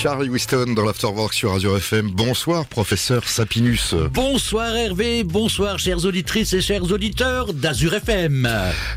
Charlie Winston dans l'Afterwork sur Azure FM. Bonsoir, professeur Sapinus. Bonsoir Hervé, bonsoir chères auditrices et chers auditeurs d'Azure FM.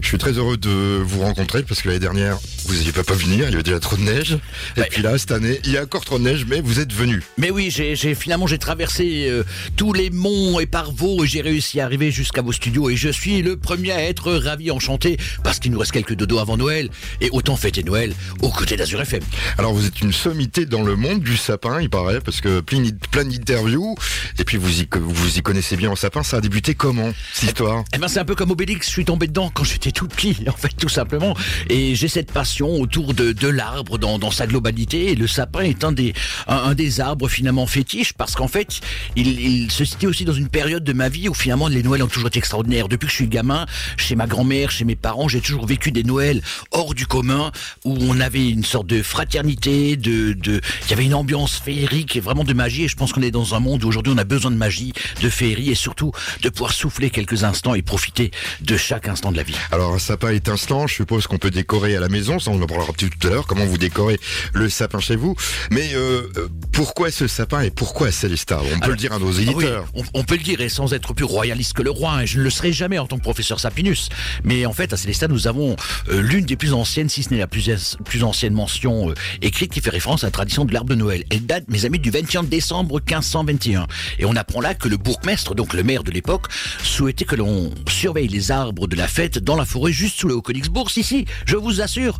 Je suis très heureux de vous rencontrer parce que l'année dernière, vous n'aviez pas venir, il y avait déjà trop de neige. Et Ouais. puis là, cette année, il y a encore trop de neige, mais vous êtes venu. Mais oui, j'ai finalement j'ai traversé euh, tous les monts et par vaux et j'ai réussi à arriver jusqu'à vos studios et je suis le premier à être ravi, enchanté parce qu'il nous reste quelques dodos avant Noël et autant fêter Noël aux côtés d'Azure FM. Alors, vous êtes une sommité dans le monde du sapin, il paraît, parce que plein, d'interviews. Et puis, vous y, vous y connaissez bien en sapin. Ça a débuté comment, cette histoire? Eh ben c'est un peu comme Obélix, je suis tombé dedans quand j'étais tout petit, en fait, tout simplement. Et j'ai cette passion autour de, l'arbre dans, sa globalité. Et le sapin est un des, arbres finalement fétiches parce qu'en fait, il, se situe aussi dans une période de ma vie où finalement les Noëls ont toujours été extraordinaires. Depuis que je suis gamin, chez ma grand-mère, chez mes parents, j'ai toujours vécu des Noëls hors du commun où on avait une sorte de fraternité, de, il y avait une ambiance féerique et vraiment de magie. Et je pense qu'on est dans un monde où aujourd'hui on a besoin de magie, de féerie et surtout de pouvoir souffler quelques instants et profiter de chaque instant de la vie. Alors, un sapin étincelant, je suppose qu'on peut décorer à la maison, ça on en parlera tout à l'heure, comment vous décorez le sapin chez vous? Mais euh, euh, pourquoi ce sapin et pourquoi Célestat On peut Alors, le dire à nos Ah oui, éditeurs. on, on peut le dire, et sans être plus royaliste que le roi, hein, je ne le serai jamais en tant que professeur Sapinus. Mais en fait, à Célestat, nous avons euh, l'une des plus anciennes, si ce n'est la plus, plus ancienne mention euh, écrite qui fait référence à la tradition de l'arbre de Noël. Elle date, mes amis, du 21 décembre 1521. Et on apprend là que le bourgmestre, donc le maire de l'époque, souhaitait que l'on surveille les arbres de la fête dans la forêt juste sous le Haut-Königsbourg, si, je vous assure,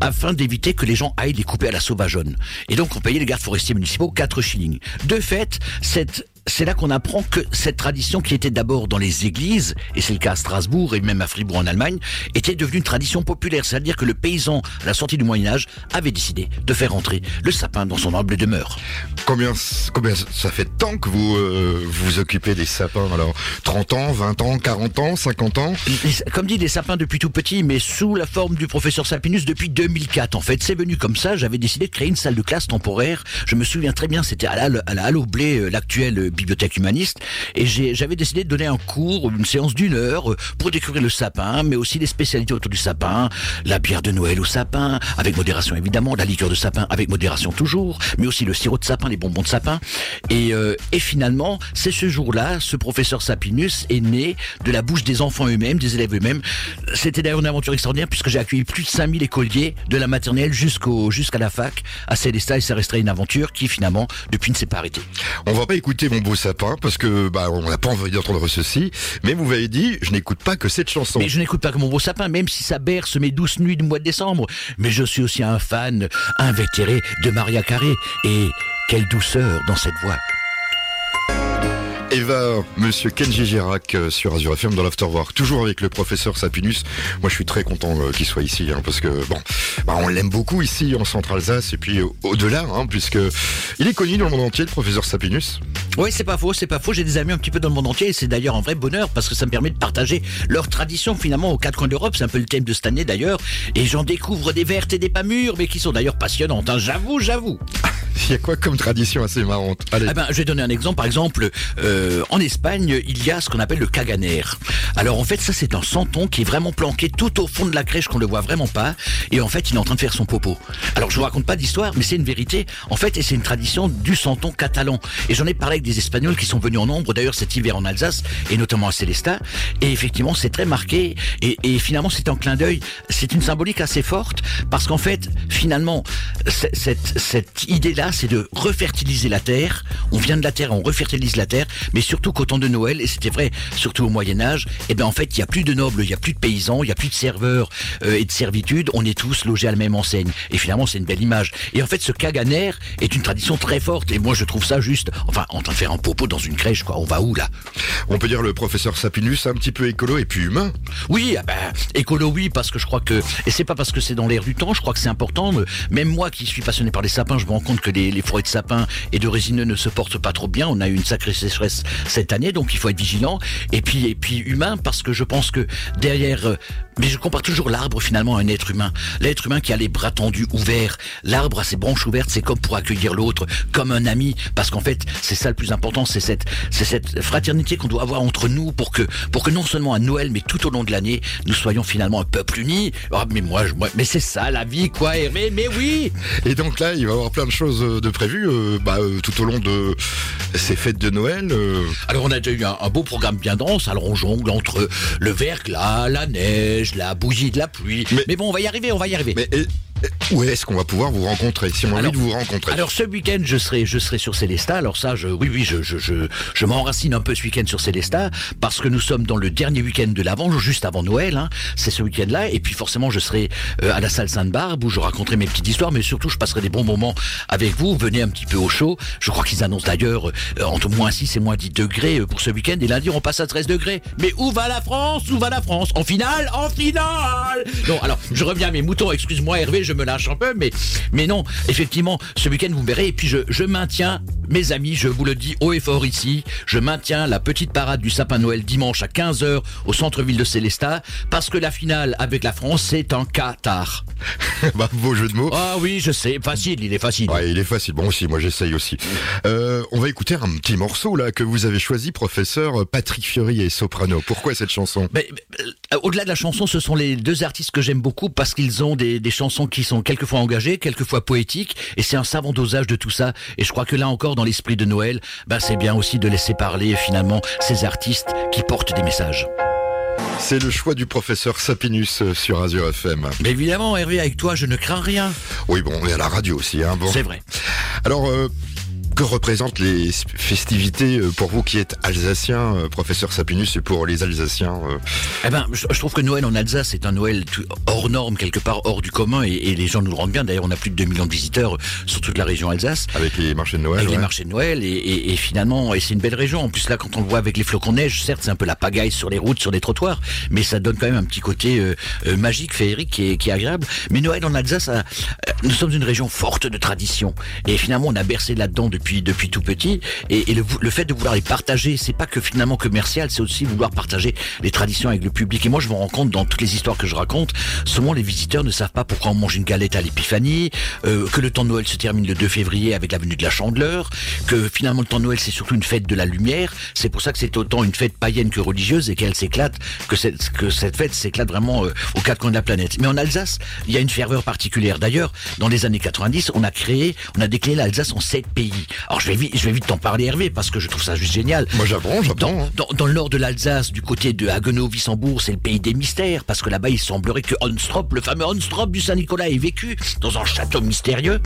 afin d'éviter que les gens aillent les couper à la sauvageonne. Et donc, on payait les gardes forestiers municipaux 4 shillings. De fait, cette c'est là qu'on apprend que cette tradition qui était d'abord dans les églises, et c'est le cas à Strasbourg et même à Fribourg en Allemagne, était devenue une tradition populaire. C'est-à-dire que le paysan, à la sortie du Moyen-Âge, avait décidé de faire entrer le sapin dans son humble demeure. Combien, combien ça fait de temps que vous euh, vous occupez des sapins? Alors, 30 ans, 20 ans, 40 ans, 50 ans? Comme dit, des sapins depuis tout petit, mais sous la forme du professeur Sapinus depuis 2004. En fait, c'est venu comme ça. J'avais décidé de créer une salle de classe temporaire. Je me souviens très bien, c'était à la, à la Halle au Blé, euh, l'actuelle euh, bibliothèque humaniste. Et j'avais décidé de donner un cours, une séance d'une heure, euh, pour découvrir le sapin, mais aussi les spécialités autour du sapin. La bière de Noël au sapin, avec modération évidemment, la liqueur de sapin avec modération toujours, mais aussi le sirop de sapin, les bonbons de sapin. Et, euh, et finalement, c'est ce jour-là, ce professeur Sapinus est né de la bouche des enfants eux-mêmes, des élèves eux-mêmes. C'était d'ailleurs une aventure extraordinaire puisque j'ai accueilli plus de 5000 écoliers de la maternelle jusqu'au jusqu'à la fac à Célestat et ça resterait une aventure qui finalement depuis ne s'est pas arrêtée. On va pas écouter mon beau sapin parce que bah on n'a pas envie d'entendre ceci. Mais vous m'avez dit, je n'écoute pas que cette chanson. Mais je n'écoute pas que mon beau sapin, même si ça berce mes douces nuits du mois de décembre. Mais je suis aussi un fan invétéré de Maria Carré. Et quelle douceur dans cette voix. Eva, Monsieur Kenji Girac euh, sur Azure FM dans l'Afterwork, toujours avec le professeur Sapinus. Moi, je suis très content euh, qu'il soit ici, hein, parce que bon, bah, on l'aime beaucoup ici en Centre-Alsace et puis euh, au-delà, hein, puisque il est connu dans le monde entier, le professeur Sapinus. Oui, c'est pas faux, c'est pas faux. J'ai des amis un petit peu dans le monde entier et c'est d'ailleurs un vrai bonheur parce que ça me permet de partager leur tradition finalement aux quatre coins d'Europe. C'est un peu le thème de cette année d'ailleurs. Et j'en découvre des vertes et des pas mûres, mais qui sont d'ailleurs passionnantes. hein. J'avoue, j'avoue. Il y a quoi comme tradition assez marrante? Allez. Ah ben, je vais donner un exemple. Par exemple, euh, en Espagne, il y a ce qu'on appelle le caganer. Alors en fait, ça c'est un santon qui est vraiment planqué tout au fond de la crèche qu'on le voit vraiment pas. Et en fait, il est en train de faire son popo. Alors je vous raconte pas d'histoire, mais c'est une vérité. En fait, et c'est une tradition du santon catalan. Et j'en ai parlé avec des Espagnols qui sont venus en nombre, d'ailleurs cet hiver en Alsace, et notamment à Célestat. Et effectivement, c'est très marqué. Et, finalement, c'est un clin d'œil. C'est une symbolique assez forte parce qu'en fait, finalement, cette idée-là, c'est de refertiliser la terre. On vient de la terre, on refertilise la terre, mais surtout qu'au temps de Noël, et c'était vrai surtout au Moyen Âge, et ben en fait, il y a plus de nobles, il y a plus de paysans, il y a plus de serveurs euh, et de servitudes. On est tous logés à la même enseigne. Et finalement, c'est une belle image. Et en fait, ce caganer est une tradition très forte. Et moi, je trouve ça juste, enfin, en train de faire un popo dans une crèche, quoi. On va où là? On peut dire le professeur Sapinus un petit peu écolo et puis humain. Oui, ah ben, écolo, oui, parce que je crois que, et c'est pas parce que c'est dans l'air du temps, je crois que c'est important. Même moi qui suis passionné par les sapins, je me rends compte que les, les forêts de sapins et de résineux ne se portent pas trop bien. On a eu une sacrée sécheresse cette année, donc il faut être vigilant. Et puis, et puis humain, parce que je pense que derrière euh, Mais je compare toujours l'arbre finalement à un être humain. L'être humain qui a les bras tendus, ouverts. L'arbre a ses branches ouvertes, c'est comme pour accueillir l'autre, comme un ami. Parce qu'en fait, c'est ça le plus important, c'est cette, c'est cette fraternité qu'on doit avoir entre nous pour que, pour que non seulement à Noël, mais tout au long de l'année, nous soyons finalement un peuple uni. Oh, mais moi, je- moi mais c'est ça la vie, quoi, Hervé. Mais oui. Et donc là, il va y avoir plein de choses euh, de prévues euh, bah, euh, tout au long de ces fêtes de Noël. euh. Alors on a déjà eu un, un beau programme bien dense, alors on jongle entre le verglas, la neige, la bouillie de la pluie. Mais, Mais- bon, on va y arriver, on va y arriver. Mais où est-ce qu'on va pouvoir vous rencontrer Si on a envie de vous rencontrer. Alors ce week-end, je serai, je serai sur Célestat. Alors ça, je, oui, oui, je, je, je, je m'enracine un peu ce week-end sur Célestat parce que nous sommes dans le dernier week-end de l'Avent, juste avant Noël. Hein. C'est ce week-end-là. Et puis forcément, je serai euh, à la salle Sainte-Barbe où je raconterai mes petites histoires, mais surtout, je passerai des bons moments avec vous. Venez un petit peu au chaud. Je crois qu'ils annoncent d'ailleurs euh, entre moins 6 et moins 10 degrés euh, pour ce week-end. Et lundi, on passe à 13 degrés. Mais où va la France? Où va la France? En finale? En finale Non, alors, je reviens à mes moutons. Excuse-moi, Hervé, je me lâche un peu, mais, mais non, effectivement, ce week-end, vous verrez. Et puis, je, je maintiens, mes amis, je vous le dis haut et fort ici, je maintiens la petite parade du sapin Noël dimanche à 15h au centre-ville de Célestat, parce que la finale avec la France, c'est en Qatar. bah, beau jeu de mots. Ah oui, je sais, facile, il est facile. Ouais, il est facile. Bon aussi, moi j'essaye aussi. Euh, on va écouter un petit morceau là que vous avez choisi, professeur Patrick Fiori et Soprano. Pourquoi cette chanson? Mais, mais, euh, au-delà de la chanson, ce sont les deux artistes que j'aime beaucoup parce qu'ils ont des, des chansons qui sont quelquefois engagées, quelquefois poétiques, et c'est un savant dosage de tout ça. Et je crois que là encore, dans l'esprit de Noël, ben c'est bien aussi de laisser parler finalement ces artistes qui portent des messages. C'est le choix du professeur Sapinus sur Azure FM. Mais évidemment, Hervé, avec toi, je ne crains rien. Oui, bon, on est à la radio aussi. Hein, bon. C'est vrai. Alors, euh, que représentent les festivités euh, pour vous qui êtes alsacien, euh, professeur Sapinus, et pour les Alsaciens euh, Eh ben, je, trouve que Noël en Alsace c'est un Noël hors norme, quelque part hors du commun, et, et les gens nous le rendent bien. D'ailleurs, on a plus de 2 millions de visiteurs sur toute la région Alsace. avec les marchés de Noël avec les marchés de Noël et, et- et finalement et c'est une belle région en plus là quand on le voit avec les flocons de neige certes c'est un peu la pagaille sur les routes sur les trottoirs mais ça donne quand même un petit côté euh, euh, magique féerique qui est, qui est agréable mais Noël en Alsace euh, nous sommes une région forte de tradition et finalement on a bercé là-dedans depuis depuis tout petit et, et le, le fait de vouloir les partager c'est pas que finalement commercial c'est aussi vouloir partager les traditions avec le public et moi je me rends compte dans toutes les histoires que je raconte souvent les visiteurs ne savent pas pourquoi on mange une galette à l'épiphanie euh, que le temps de Noël se termine le 2 février avec la venue de la chandeleur, que finalement le temps de Noël c'est surtout une fête de la lumière, c'est pour ça que c'est autant une fête païenne que religieuse et qu'elle s'éclate, que cette, que cette fête s'éclate vraiment euh, aux quatre coins de la planète. Mais en Alsace, il y a une ferveur particulière. D'ailleurs, dans les années 90, on a créé, on a décliné l'Alsace en sept pays. Alors je vais vite, je vais vite t'en parler Hervé parce que je trouve ça juste génial. Moi j'apprends, j'apprends. Dans, hein. dans, dans le nord de l'Alsace, du côté de Haguenau-Wissembourg, c'est le pays des mystères, parce que là-bas, il semblerait que Onstrop, le fameux Onstrop du Saint-Nicolas, ait vécu dans un château mystérieux.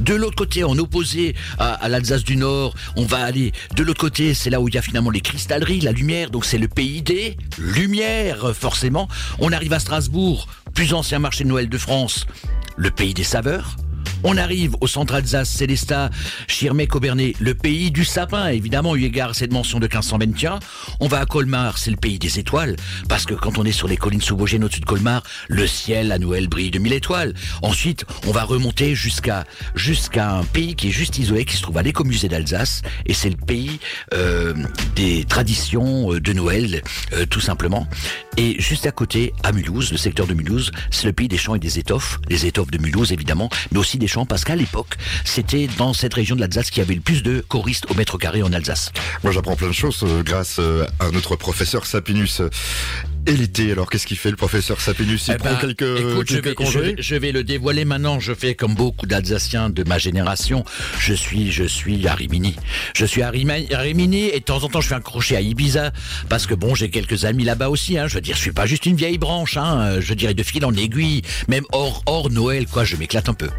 De l'autre côté, en opposé à, à l'Alsace du Nord, on va aller de l'autre côté, c'est là où il y a finalement les cristalleries, la lumière, donc c'est le pays des lumières, forcément. On arrive à Strasbourg, plus ancien marché de Noël de France, le pays des saveurs. On arrive au centre Alsace, Célestat, Schirmeck, Aubernay, le pays du sapin, évidemment, eu égard à cette mention de 1521. On va à Colmar, c'est le pays des étoiles, parce que quand on est sur les collines sous Vosgène au-dessus de Colmar, le ciel à Noël brille de mille étoiles. Ensuite, on va remonter jusqu'à jusqu'à un pays qui est juste isolé, qui se trouve à l'écomusée d'Alsace, et c'est le pays euh, des traditions euh, de Noël, euh, tout simplement. Et juste à côté, à Mulhouse, le secteur de Mulhouse, c'est le pays des champs et des étoffes, les étoffes de Mulhouse évidemment, mais aussi des parce qu'à l'époque, c'était dans cette région de l'Alsace qu'il y avait le plus de choristes au mètre carré en Alsace. Moi j'apprends plein de choses euh, grâce euh, à notre professeur Sapinus. Et l'été, alors qu'est-ce qu'il fait le professeur Sapinus Il Eh prend ben, quelques, écoute, je vais, je, congés? vais, je vais le dévoiler maintenant. Je fais comme beaucoup d'Alsaciens de ma génération. Je suis, je suis à Rimini. Je suis à Rimini et de temps en temps je fais un crochet à Ibiza parce que bon, j'ai quelques amis là-bas aussi. Hein. Je veux dire, je suis pas juste une vieille branche. Hein. Je dirais de fil en aiguille, même hors hors Noël, quoi. Je m'éclate un peu.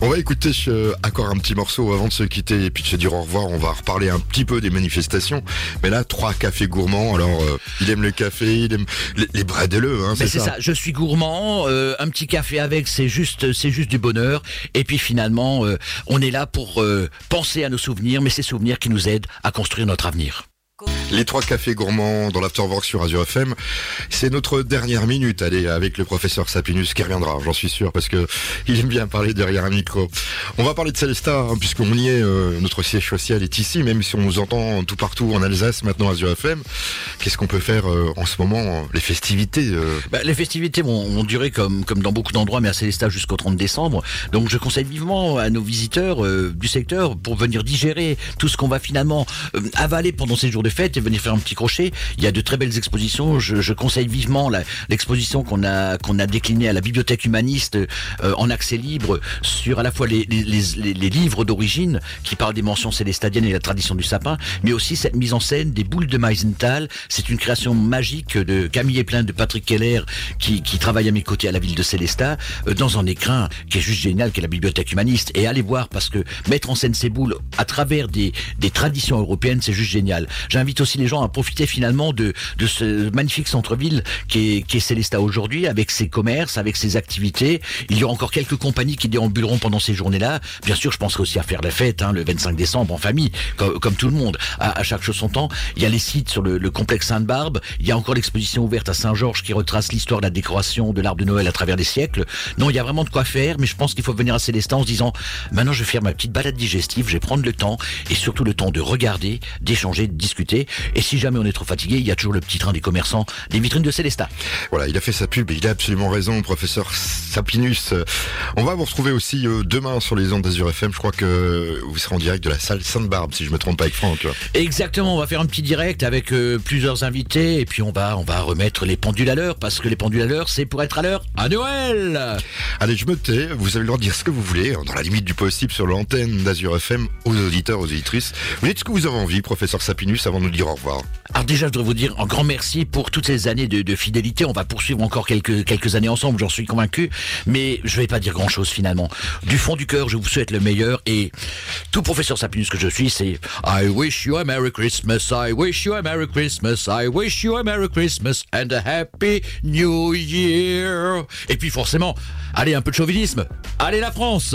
On va écouter euh, encore un petit morceau avant de se quitter et puis de se dire au revoir. On va reparler un petit peu des manifestations. Mais là, trois cafés gourmands. Alors, euh, il aime le café, il aime les, les bredelleux, hein, c'est ça. Je suis gourmand. euh, un petit café avec, c'est juste, c'est juste du bonheur. Et puis finalement, euh, on est là pour euh, penser à nos souvenirs, mais ces souvenirs qui nous aident à construire notre avenir. Les trois cafés gourmands dans l'Afterwork sur Azure FM, c'est notre dernière minute. Allez, avec le professeur Sapinus qui reviendra, j'en suis sûr, parce que il aime bien parler derrière un micro. On va parler de Célesta, hein, puisqu'on y est, euh, notre siège social est ici, même si on nous entend tout partout en Alsace, maintenant Azure FM. Qu'est-ce qu'on peut faire euh, en ce moment Les festivités euh? Bah, Les festivités vont, durer comme, comme dans beaucoup d'endroits, mais à Célesta jusqu'au 30 décembre. Donc je conseille vivement à nos visiteurs du secteur pour venir digérer tout ce qu'on va finalement avaler pendant ces jours de fête et venir faire un petit crochet. Il y a de très belles expositions. Je, je conseille vivement l'exposition qu'on a qu'on a déclinée à la bibliothèque humaniste euh, en accès libre sur à la fois les, les, les, les livres d'origine qui parlent des mentions célestadiennes et la tradition du sapin, mais aussi cette mise en scène des boules de Meisenthal. C'est une création magique de Camille Plein de Patrick Keller qui, qui travaille à mes côtés à la ville de Célestat euh, dans un écrin qui est juste génial, qui est la bibliothèque humaniste. Et allez voir parce que mettre en scène ces boules à travers des, des traditions européennes, c'est juste génial. J'invite aussi les gens à profiter finalement de, de ce magnifique centre-ville qui est, qui est Célestat aujourd'hui, avec ses commerces, avec ses activités. Il y aura encore quelques compagnies qui déambuleront pendant ces journées-là. Bien sûr, je penserai aussi à faire la fête hein, le 25 décembre en famille, comme, comme tout le monde, à, à, chaque chose son temps. Il y a les sites sur le, le complexe Sainte-Barbe. Il y a encore l'exposition ouverte à Saint-Georges qui retrace l'histoire de la décoration de l'arbre de Noël à travers les siècles. Non, il y a vraiment de quoi faire, mais je pense qu'il faut venir à Célestat en se disant, maintenant je vais faire ma petite balade digestive, je vais prendre le temps et surtout le temps de regarder, d'échanger, de discuter. Et si jamais on est trop fatigué, il y a toujours le petit train des commerçants, des vitrines de Célestat. Voilà, il a fait sa pub et il a absolument raison, professeur Sapinus. On va vous retrouver aussi euh, demain sur les ondes d'Azur FM. Je crois que vous serez en direct de la salle Sainte-Barbe, si je me trompe pas avec Franck. Exactement, on va faire un petit direct avec euh, plusieurs invités et puis on va, on va remettre les pendules à l'heure parce que les pendules à l'heure, c'est pour être à l'heure à Noël. Allez, je me tais. Vous avez le droit de dire ce que vous voulez, dans la limite du possible, sur l'antenne d'Azur FM, aux auditeurs, aux auditrices. Vous dites ce que vous avez envie, professeur Sapinus, avant de nous dire au revoir. Alors déjà, je voudrais vous dire un grand merci pour toutes ces années de, fidélité. On va poursuivre encore quelques, quelques années ensemble, j'en suis convaincu. Mais je vais pas dire grand chose finalement. Du fond du cœur, je vous souhaite le meilleur. Et tout professeur Sapinus que je suis, c'est I wish you a Merry Christmas, I wish you a Merry Christmas, I wish you a Merry Christmas and a Happy New Year. Et puis forcément, allez, un peu de chauvinisme. Allez la France